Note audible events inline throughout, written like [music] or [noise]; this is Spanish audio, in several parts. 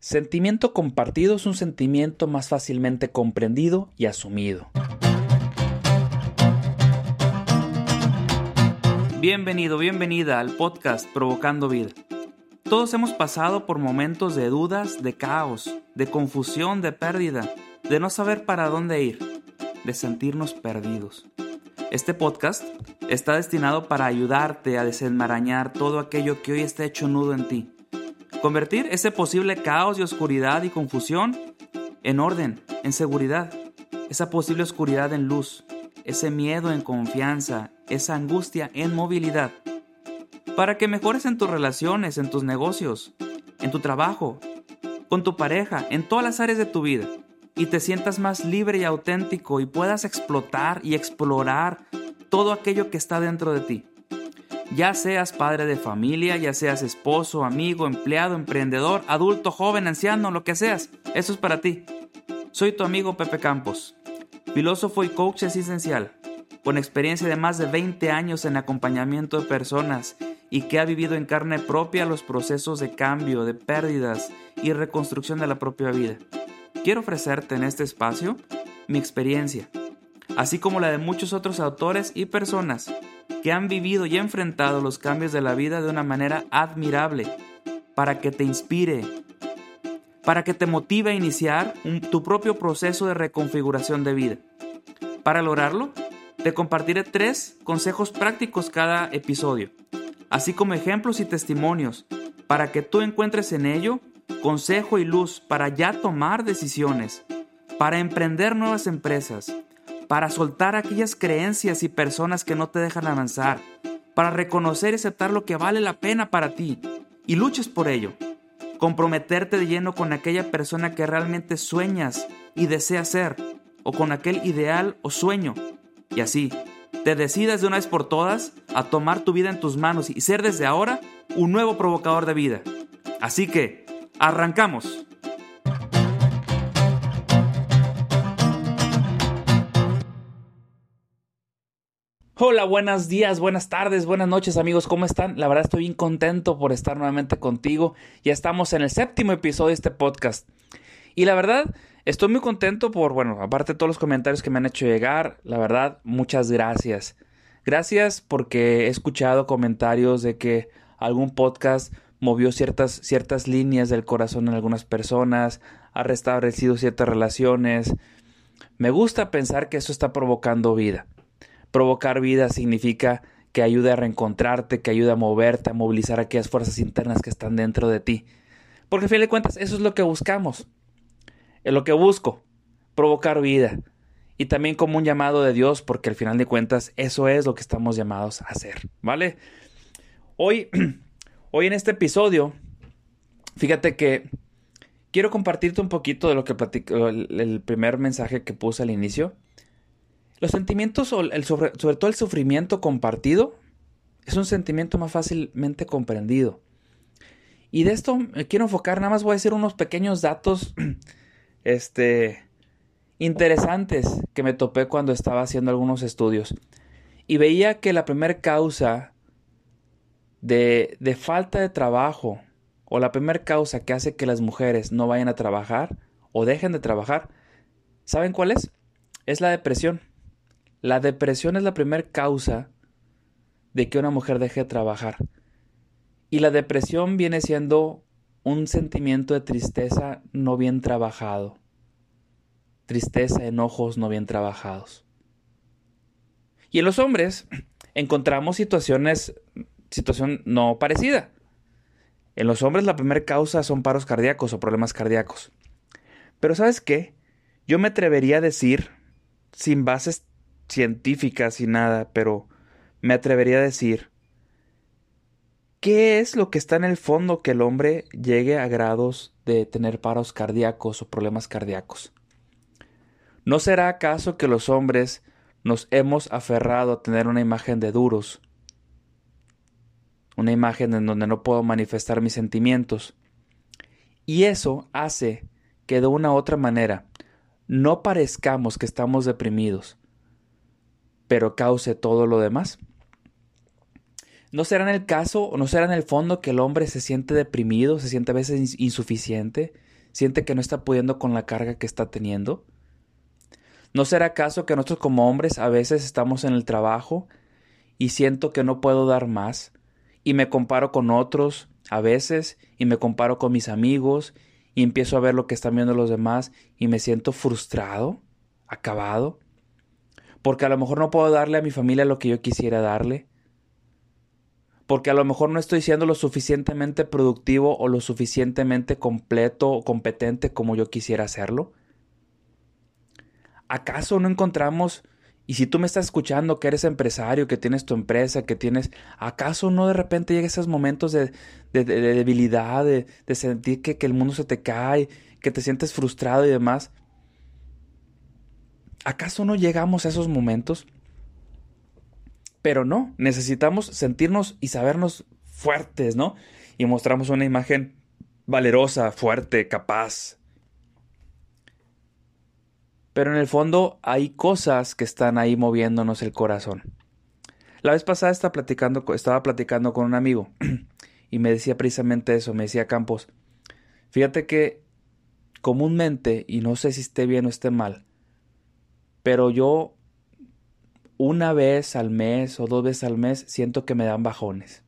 Sentimiento compartido es un sentimiento más fácilmente comprendido y asumido. Bienvenido, bienvenida al podcast Provocando Vida. Todos hemos pasado por momentos de dudas, de caos, de confusión, de pérdida, de no saber para dónde ir, de sentirnos perdidos. Este podcast está destinado para ayudarte a desenmarañar todo aquello que hoy está hecho nudo en ti Convertir ese posible caos y oscuridad y confusión en orden, en seguridad. Esa posible oscuridad en luz. Ese miedo en confianza. Esa angustia en movilidad. Para que mejores en tus relaciones, en tus negocios, en tu trabajo, con tu pareja, en todas las áreas de tu vida. Y te sientas más libre y auténtico y puedas explotar y explorar todo aquello que está dentro de ti. Ya seas padre de familia, ya seas esposo, amigo, empleado, emprendedor, adulto, joven, anciano, lo que seas, eso es para ti. Soy tu amigo Pepe Campos, filósofo y coach esencial, con experiencia de más de 20 años en acompañamiento de personas y que ha vivido en carne propia los procesos de cambio, de pérdidas y reconstrucción de la propia vida. Quiero ofrecerte en este espacio mi experiencia, así como la de muchos otros autores y personas que han vivido y enfrentado los cambios de la vida de una manera admirable, para que te inspire, para que te motive a iniciar tu propio proceso de reconfiguración de vida. Para lograrlo, te compartiré tres consejos prácticos cada episodio, así como ejemplos y testimonios, para que tú encuentres en ello consejo y luz para ya tomar decisiones, para emprender nuevas empresas, para soltar aquellas creencias y personas que no te dejan avanzar, para reconocer y aceptar lo que vale la pena para ti y luches por ello. Comprometerte de lleno con aquella persona que realmente sueñas y deseas ser, o con aquel ideal o sueño. Y así, te decidas de una vez por todas a tomar tu vida en tus manos y ser desde ahora un nuevo provocador de vida. Así que, arrancamos. Hola, buenos días, buenas tardes, buenas noches amigos, ¿cómo están? La verdad estoy bien contento por estar nuevamente contigo. Ya estamos en el séptimo episodio de este podcast. Y la verdad, estoy muy contento por, bueno, aparte de todos los comentarios que me han hecho llegar, la verdad, muchas gracias. Gracias porque he escuchado comentarios de que algún podcast movió ciertas, ciertas líneas del corazón en algunas personas, ha restablecido ciertas relaciones. Me gusta pensar que eso está provocando vida. Provocar vida significa que ayude a reencontrarte, que ayude a moverte, a movilizar aquellas fuerzas internas que están dentro de ti. Porque a fin de cuentas eso es lo que buscamos. Es lo que busco, provocar vida. Y también como un llamado de Dios, porque al final de cuentas eso es lo que estamos llamados a hacer, ¿vale? Hoy, [clears throat] hoy en este episodio, fíjate que quiero compartirte un poquito de lo que platicó el primer mensaje que puse al inicio los sentimientos, el sobre, todo el sufrimiento compartido, Es un sentimiento más fácilmente comprendido. Y de esto me quiero enfocar, nada más voy a decir unos pequeños datos [clears throat] este, interesantes que me topé cuando estaba haciendo algunos estudios. Y veía que la primera causa de, de falta de trabajo o la primera causa que hace que las mujeres no vayan a trabajar o dejen de trabajar, ¿saben cuál es? Es la depresión. La depresión es la primera causa de que una mujer deje de trabajar. Y la depresión viene siendo un sentimiento de tristeza no bien trabajado. Tristeza, enojos no bien trabajados. Y en los hombres [clears throat] encontramos situaciones, situación no parecida. En los hombres la primera causa son paros cardíacos o problemas cardíacos. Pero ¿sabes qué? Yo me atrevería a decir, sin bases científicas y nada, pero me atrevería a decir, ¿qué es lo que está en el fondo que el hombre llegue a grados de tener paros cardíacos o problemas cardíacos? ¿No será acaso que los hombres nos hemos aferrado a tener una imagen de duros? Una imagen en donde no puedo manifestar mis sentimientos. Y eso hace que de una u otra manera no parezcamos que estamos deprimidos, pero cause todo lo demás? ¿No será en el caso o no será en el fondo que el hombre se siente deprimido, se siente a veces insuficiente, siente que no está pudiendo con la carga que está teniendo? ¿No será acaso que nosotros como hombres a veces estamos en el trabajo y siento que no puedo dar más y me comparo con otros a veces y me comparo con mis amigos y empiezo a ver lo que están viendo los demás y me siento frustrado, acabado? Porque a lo mejor no puedo darle a mi familia lo que yo quisiera darle, porque a lo mejor no estoy siendo lo suficientemente productivo o lo suficientemente completo o competente como yo quisiera hacerlo. ¿Acaso no encontramos, y si tú me estás escuchando que eres empresario, que tienes tu empresa, que tienes, ¿acaso no de repente llega esos momentos de, debilidad, de, sentir que, que el mundo se te cae, que te sientes frustrado y demás? ¿Acaso no llegamos a esos momentos? Pero no, necesitamos sentirnos y sabernos fuertes, ¿no? Y mostramos una imagen valerosa, fuerte, capaz. Pero en el fondo hay cosas que están ahí moviéndonos el corazón. La vez pasada estaba platicando, con un amigo [clears throat] y me decía precisamente eso, me decía Campos, fíjate que comúnmente, y no sé si esté bien o esté mal, pero yo una vez al mes o dos veces al mes siento que me dan bajones.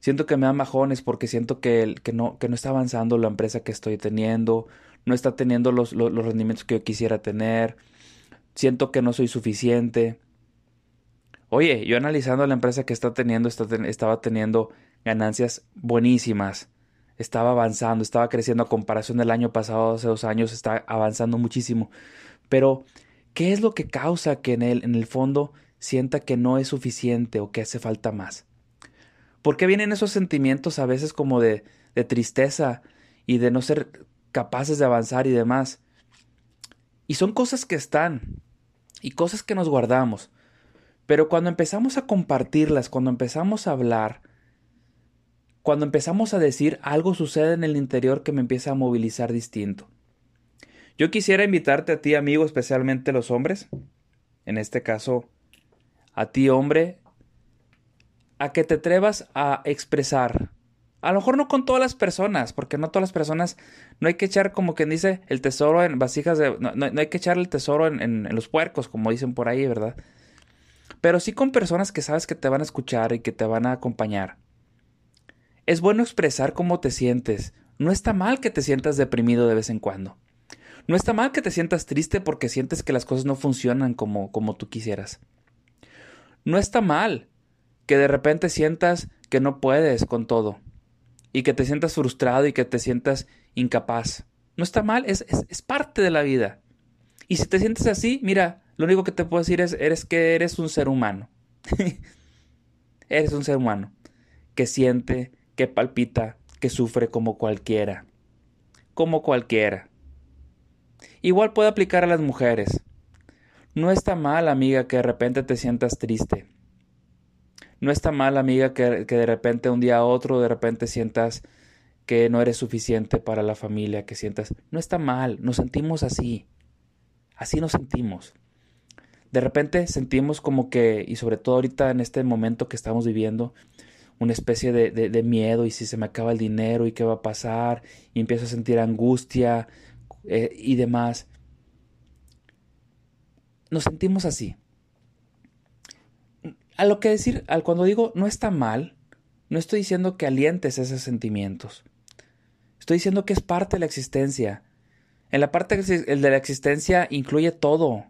Siento que me dan bajones porque siento que, que, no, que no está avanzando la empresa que estoy teniendo, no está teniendo los, los, rendimientos que yo quisiera tener, siento que no soy suficiente. Oye, yo analizando la empresa que está teniendo, estaba teniendo ganancias buenísimas, estaba avanzando, estaba creciendo a comparación del año pasado, hace dos años, está avanzando muchísimo. Pero, ¿qué es lo que causa que en el, en el fondo sienta que no es suficiente o que hace falta más? ¿Por qué vienen esos sentimientos a veces como de, de tristeza y de no ser capaces de avanzar y demás? Y son cosas que están y cosas que nos guardamos. Pero cuando empezamos a compartirlas, cuando empezamos a hablar, cuando empezamos a decir algo sucede en el interior que me empieza a movilizar distinto. Yo quisiera invitarte a ti, amigo, especialmente los hombres, en este caso a ti, hombre, a que te atrevas a expresar. A lo mejor no con todas las personas, porque no todas las personas, no hay que echar como quien dice el tesoro en vasijas de... No, hay que echar el tesoro en, en los puercos, como dicen por ahí, ¿verdad? Pero sí con personas que sabes que te van a escuchar y que te van a acompañar. Es bueno expresar cómo te sientes. No está mal que te sientas deprimido de vez en cuando. No está mal que te sientas triste porque sientes que las cosas no funcionan como, como tú quisieras. No está mal que de repente sientas que no puedes con todo y que te sientas frustrado y que te sientas incapaz. No está mal, es, es, parte de la vida. Y si te sientes así, mira, lo único que te puedo decir es eres que eres un ser humano. [laughs] eres un ser humano que siente, que palpita, que sufre como cualquiera. Como cualquiera. Igual puede aplicar a las mujeres. No está mal, amiga, que de repente te sientas triste. No está mal, amiga, que, que de repente un día a otro, de repente sientas que no eres suficiente para la familia, que sientas, no está mal, nos sentimos así, así nos sentimos. De repente sentimos como que, y sobre todo ahorita en este momento que estamos viviendo, una especie de, de, miedo y si se me acaba el dinero y qué va a pasar, y empiezo a sentir angustia eh, y demás. Nos sentimos así. A lo que decir, al cuando digo no está mal, no estoy diciendo que alientes esos sentimientos. Estoy diciendo que es parte de la existencia. En la parte de la existencia incluye todo.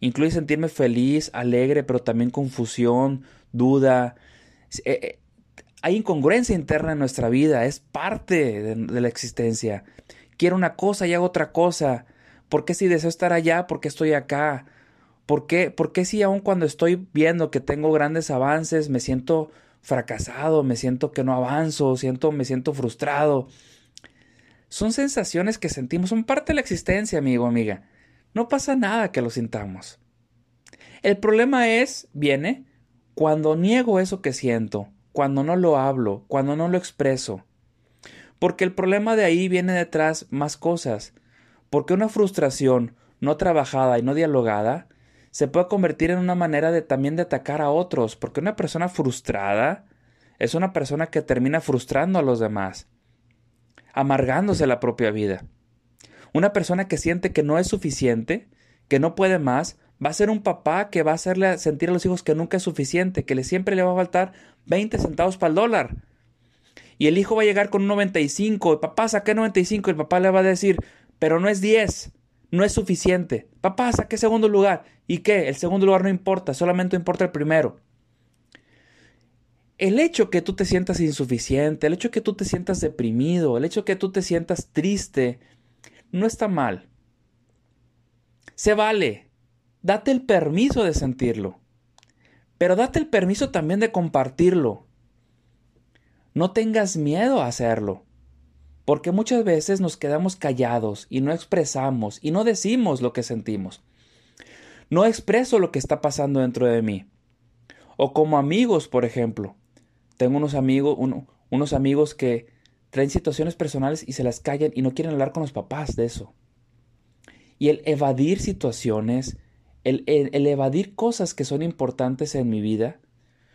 Incluye sentirme feliz, alegre, pero también confusión, duda. Eh, eh, hay incongruencia interna en nuestra vida, es parte de, la existencia. Quiero una cosa y hago otra cosa. ¿Por qué si deseo estar allá, por qué estoy acá? ¿Por qué, ¿Por qué si aun cuando estoy viendo que tengo grandes avances me siento fracasado, me siento que no avanzo, siento, me siento frustrado? Son sensaciones que sentimos, son parte de la existencia, amigo, amiga. No pasa nada que lo sintamos. El problema es, viene, cuando niego eso que siento, cuando no lo hablo, cuando no lo expreso. Porque el problema de ahí viene detrás más cosas. Porque una frustración no trabajada y no dialogada se puede convertir en una manera de también de atacar a otros, porque una persona frustrada es una persona que termina frustrando a los demás amargándose la propia vida. Una persona que siente que no es suficiente, que no puede más, va a ser un papá que va a hacerle sentir a los hijos que nunca es suficiente, que le siempre le va a faltar 20 centavos para el dólar. Y el hijo va a llegar con un 95, papá, saqué 95, y el papá le va a decir, pero no es 10, no es suficiente. Papá, saqué segundo lugar. ¿Y qué? El segundo lugar no importa, solamente importa el primero el hecho que tú te sientas insuficiente, el hecho que tú te sientas deprimido, el hecho que tú te sientas triste, no está mal. Se vale. Date el permiso de sentirlo. Pero date el permiso también de compartirlo. No tengas miedo a hacerlo. Porque muchas veces nos quedamos callados y no expresamos y no decimos lo que sentimos. No expreso lo que está pasando dentro de mí. O como amigos, por ejemplo. Tengo unos amigos, unos amigos que traen situaciones personales y se las callan y no quieren hablar con los papás de eso. Y el evadir situaciones, el, el, evadir cosas que son importantes en mi vida,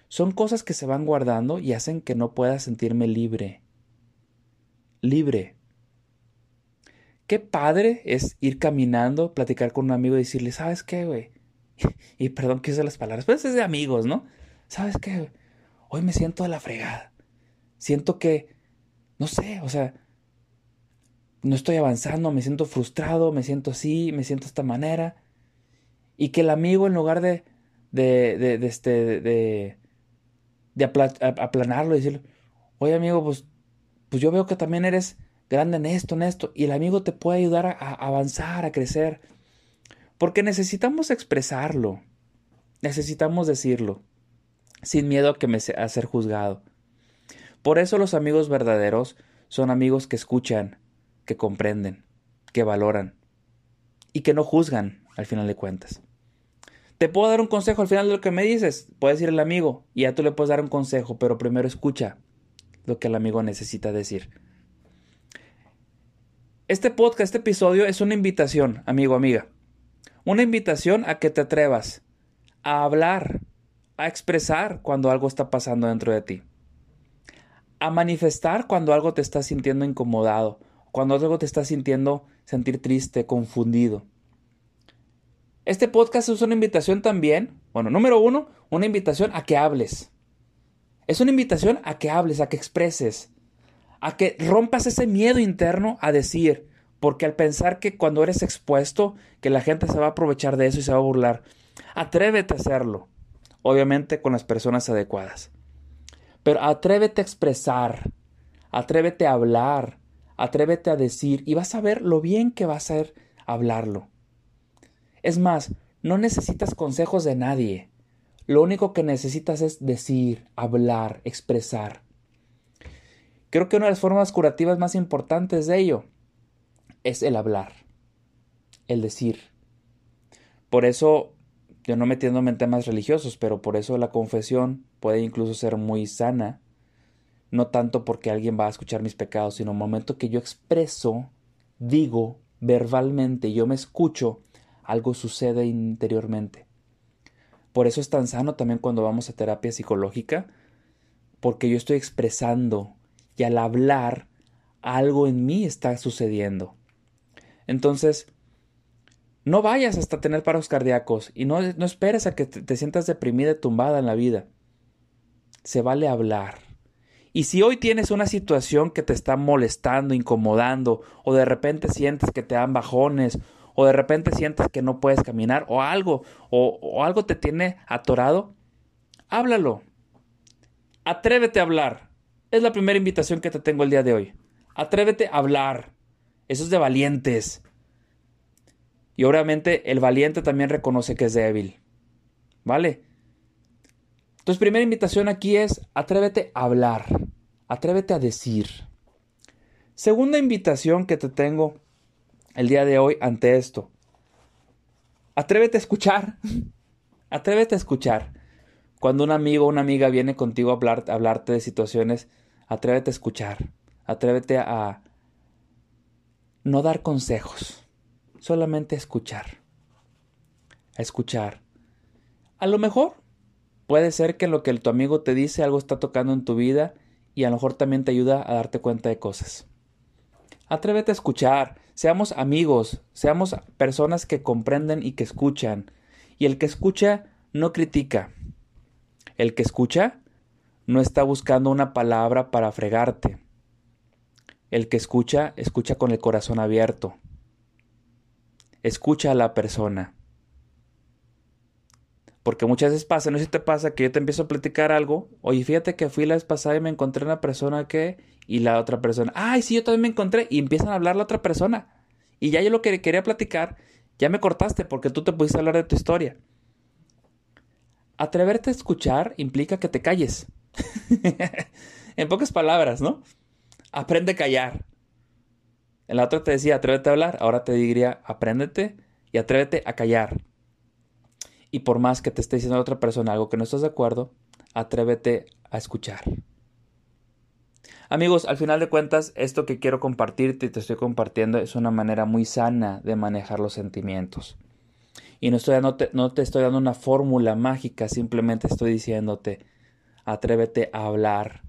son cosas que se van guardando y hacen que no pueda sentirme libre. Libre. Qué padre es ir caminando, platicar con un amigo y decirle, ¿sabes qué, güey? [laughs] y perdón que use las palabras, pero es de amigos, ¿no? ¿Sabes qué? hoy me siento de la fregada. Siento que, no sé, o sea, no estoy avanzando, me siento frustrado, me siento así, me siento de esta manera. Y que el amigo, en lugar de, de, de, de este, de, de aplanarlo y decirle, oye amigo, pues, pues yo veo que también eres grande en esto, en esto, y el amigo te puede ayudar a, avanzar, a crecer. Porque necesitamos expresarlo, necesitamos decirlo sin miedo a, que me, a ser juzgado. Por eso los amigos verdaderos son amigos que escuchan, que comprenden, que valoran y que no juzgan al final de cuentas. Te puedo dar un consejo al final de lo que me dices, puedes ir el amigo y ya tú le puedes dar un consejo, pero primero escucha lo que el amigo necesita decir. Este podcast, este episodio es una invitación, amigo, amiga. Una invitación a que te atrevas a hablar a expresar cuando algo está pasando dentro de ti, a manifestar cuando algo te está sintiendo incomodado, cuando algo te está sintiendo sentir triste, confundido. Este podcast es una invitación también, bueno, número uno, una invitación a que hables. Es una invitación a que hables, a que expreses, a que rompas ese miedo interno a decir, porque al pensar que cuando eres expuesto, que la gente se va a aprovechar de eso y se va a burlar, atrévete a hacerlo obviamente con las personas adecuadas. Pero atrévete a expresar, atrévete a hablar, atrévete a decir y vas a ver lo bien que va a ser hablarlo. Es más, no necesitas consejos de nadie. Lo único que necesitas es decir, hablar, expresar. Creo que una de las formas curativas más importantes de ello es el hablar, el decir. Por eso yo no metiéndome en temas religiosos, pero por eso la confesión puede incluso ser muy sana, no tanto porque alguien va a escuchar mis pecados, sino el momento que yo expreso, digo verbalmente, yo me escucho, algo sucede interiormente. Por eso es tan sano también cuando vamos a terapia psicológica, porque yo estoy expresando y al hablar algo en mí está sucediendo. Entonces, no vayas hasta tener paros cardíacos y no, no esperes a que te, te sientas deprimida y tumbada en la vida. Se vale hablar. Y si hoy tienes una situación que te está molestando, incomodando, o de repente sientes que te dan bajones, o de repente sientes que no puedes caminar, o algo, o, algo te tiene atorado, háblalo. Atrévete a hablar. Es la primera invitación que te tengo el día de hoy. Atrévete a hablar. Eso es de valientes. Y obviamente el valiente también reconoce que es débil. ¿Vale? Entonces, primera invitación aquí es atrévete a hablar, atrévete a decir. Segunda invitación que te tengo el día de hoy ante esto. Atrévete a escuchar. [laughs] atrévete a escuchar. Cuando un amigo o una amiga viene contigo a, hablar, hablarte de situaciones, atrévete a escuchar. Atrévete a no dar consejos solamente escuchar. A escuchar. A lo mejor puede ser que lo que tu amigo te dice algo está tocando en tu vida y a lo mejor también te ayuda a darte cuenta de cosas. Atrévete a escuchar, seamos amigos, seamos personas que comprenden y que escuchan. Y el que escucha no critica. El que escucha no está buscando una palabra para fregarte. El que escucha, escucha con el corazón abierto escucha a la persona. Porque muchas veces pasa, no sé si te pasa que yo te empiezo a platicar algo, oye, fíjate que fui la vez pasada y me encontré una persona que, y la otra persona, ay, sí, yo también me encontré, y empiezan a hablar la otra persona. Y ya yo lo que quería platicar, ya me cortaste porque tú te pudiste hablar de tu historia. Atreverte a escuchar implica que te calles. [laughs] en pocas palabras, ¿no? Aprende a callar. En la otra te decía, atrévete a hablar, ahora te diría, apréndete y atrévete a callar. Y por más que te esté diciendo la otra persona algo que no estás de acuerdo, atrévete a escuchar. Amigos, al final de cuentas, esto que quiero compartirte y te estoy compartiendo es una manera muy sana de manejar los sentimientos. Y no, estoy, no te estoy dando una fórmula mágica, simplemente estoy diciéndote, atrévete a hablar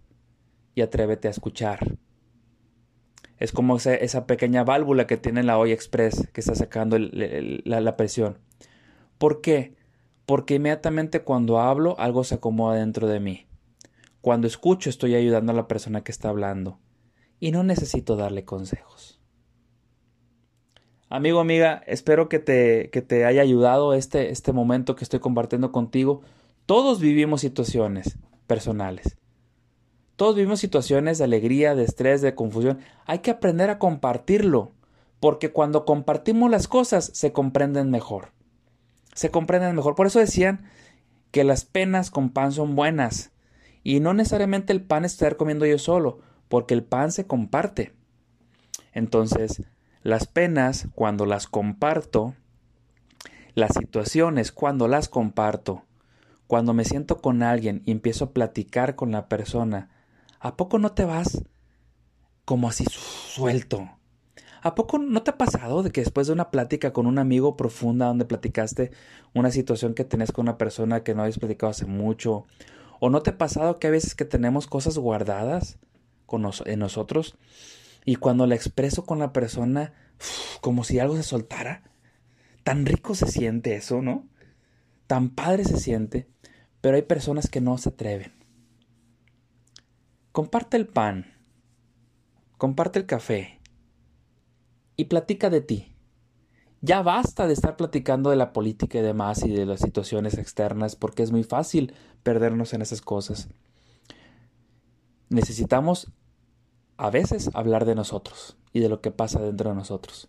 y atrévete a escuchar. Es como esa, pequeña válvula que tiene la olla express que está sacando la, la presión. ¿Por qué? Porque inmediatamente cuando hablo algo se acomoda dentro de mí. Cuando escucho estoy ayudando a la persona que está hablando. Y no necesito darle consejos. Amigo, amiga, espero que te, que te haya ayudado este, este momento que estoy compartiendo contigo. Todos vivimos situaciones personales. Todos vivimos situaciones de alegría, de estrés, de confusión. Hay que aprender a compartirlo, porque cuando compartimos las cosas se comprenden mejor. Se comprenden mejor. Por eso decían que las penas con pan son buenas. Y no necesariamente el pan es estar comiendo yo solo, porque el pan se comparte. Entonces, las penas, cuando las comparto, las situaciones, cuando las comparto, cuando me siento con alguien y empiezo a platicar con la persona, ¿A poco no te vas como así suelto? ¿A poco no te ha pasado de que después de una plática con un amigo profunda donde platicaste una situación que tenés con una persona que no habéis platicado hace mucho? ¿O no te ha pasado que a veces que tenemos cosas guardadas con en nosotros y cuando la expreso con la persona como si algo se soltara? Tan rico se siente eso, ¿no? Tan padre se siente, pero hay personas que no se atreven. Comparte el pan, comparte el café y platica de ti. Ya basta de estar platicando de la política y demás y de las situaciones externas porque es muy fácil perdernos en esas cosas. Necesitamos a veces hablar de nosotros y de lo que pasa dentro de nosotros.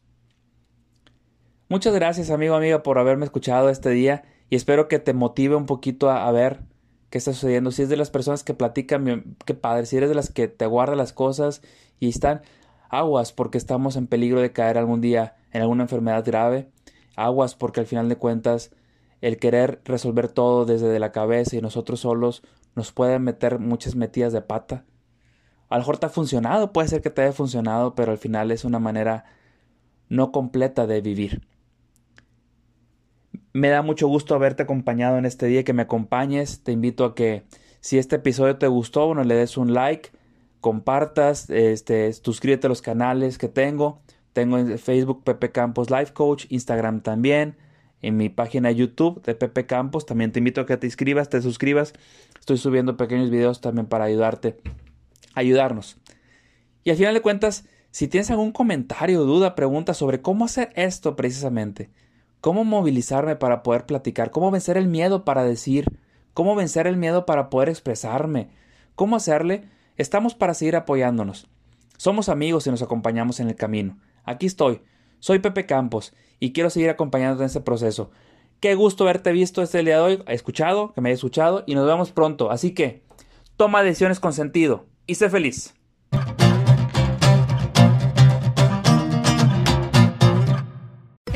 Muchas gracias amigo amiga por haberme escuchado este día y espero que te motive un poquito a, ver qué está sucediendo. Si es de las personas que platican, qué padre. Si eres de las que te guarda las cosas y están aguas porque estamos en peligro de caer algún día en alguna enfermedad grave. Aguas porque al final de cuentas el querer resolver todo desde la cabeza y nosotros solos nos puede meter muchas metidas de pata. A lo mejor te ha funcionado, puede ser que te haya funcionado, pero al final es una manera no completa de vivir. Me da mucho gusto haberte acompañado en este día, que me acompañes. Te invito a que si este episodio te gustó, bueno, le des un like, compartas, este, suscríbete a los canales que tengo. Tengo en Facebook Pepe Campos Life Coach, Instagram también, en mi página YouTube de Pepe Campos. También te invito a que te inscribas, te suscribas. Estoy subiendo pequeños videos también para ayudarte, ayudarnos. Y al final de cuentas, si tienes algún comentario, duda, pregunta sobre cómo hacer esto precisamente, cómo movilizarme para poder platicar, cómo vencer el miedo para decir, cómo vencer el miedo para poder expresarme, cómo hacerle, estamos para seguir apoyándonos. Somos amigos y nos acompañamos en el camino. Aquí estoy. Soy Pepe Campos y quiero seguir acompañándote en este proceso. Qué gusto haberte visto este día de hoy, escuchado, que me hayas escuchado y nos vemos pronto. Así que, toma decisiones con sentido y sé feliz.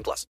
18 plus.